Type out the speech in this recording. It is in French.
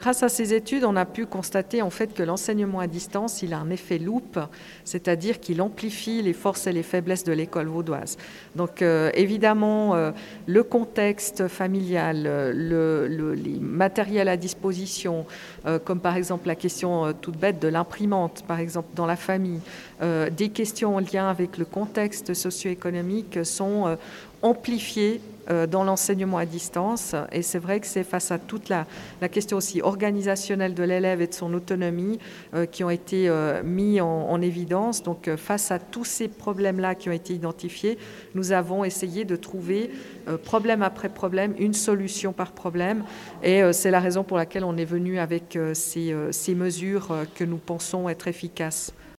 Grâce à ces études, on a pu constater en fait que l'enseignement à distance, il a un effet loupe, c'est-à-dire qu'il amplifie les forces et les faiblesses de l'école vaudoise. Donc euh, évidemment, euh, le contexte familial, le, les matériels à disposition, euh, comme par exemple la question toute bête de l'imprimante, par exemple dans la famille, des questions en lien avec le contexte socio-économique sont amplifiées euh, dans l'enseignement à distance. Et c'est vrai que c'est face à toute la, question aussi organisationnelle de l'élève et de son autonomie euh, qui ont été euh, mis en, évidence. Donc face à tous ces problèmes-là qui ont été identifiés, nous avons essayé de trouver problème après problème, une solution par problème. Et c'est la raison pour laquelle on est venu avec ces mesures que nous pensons être efficaces.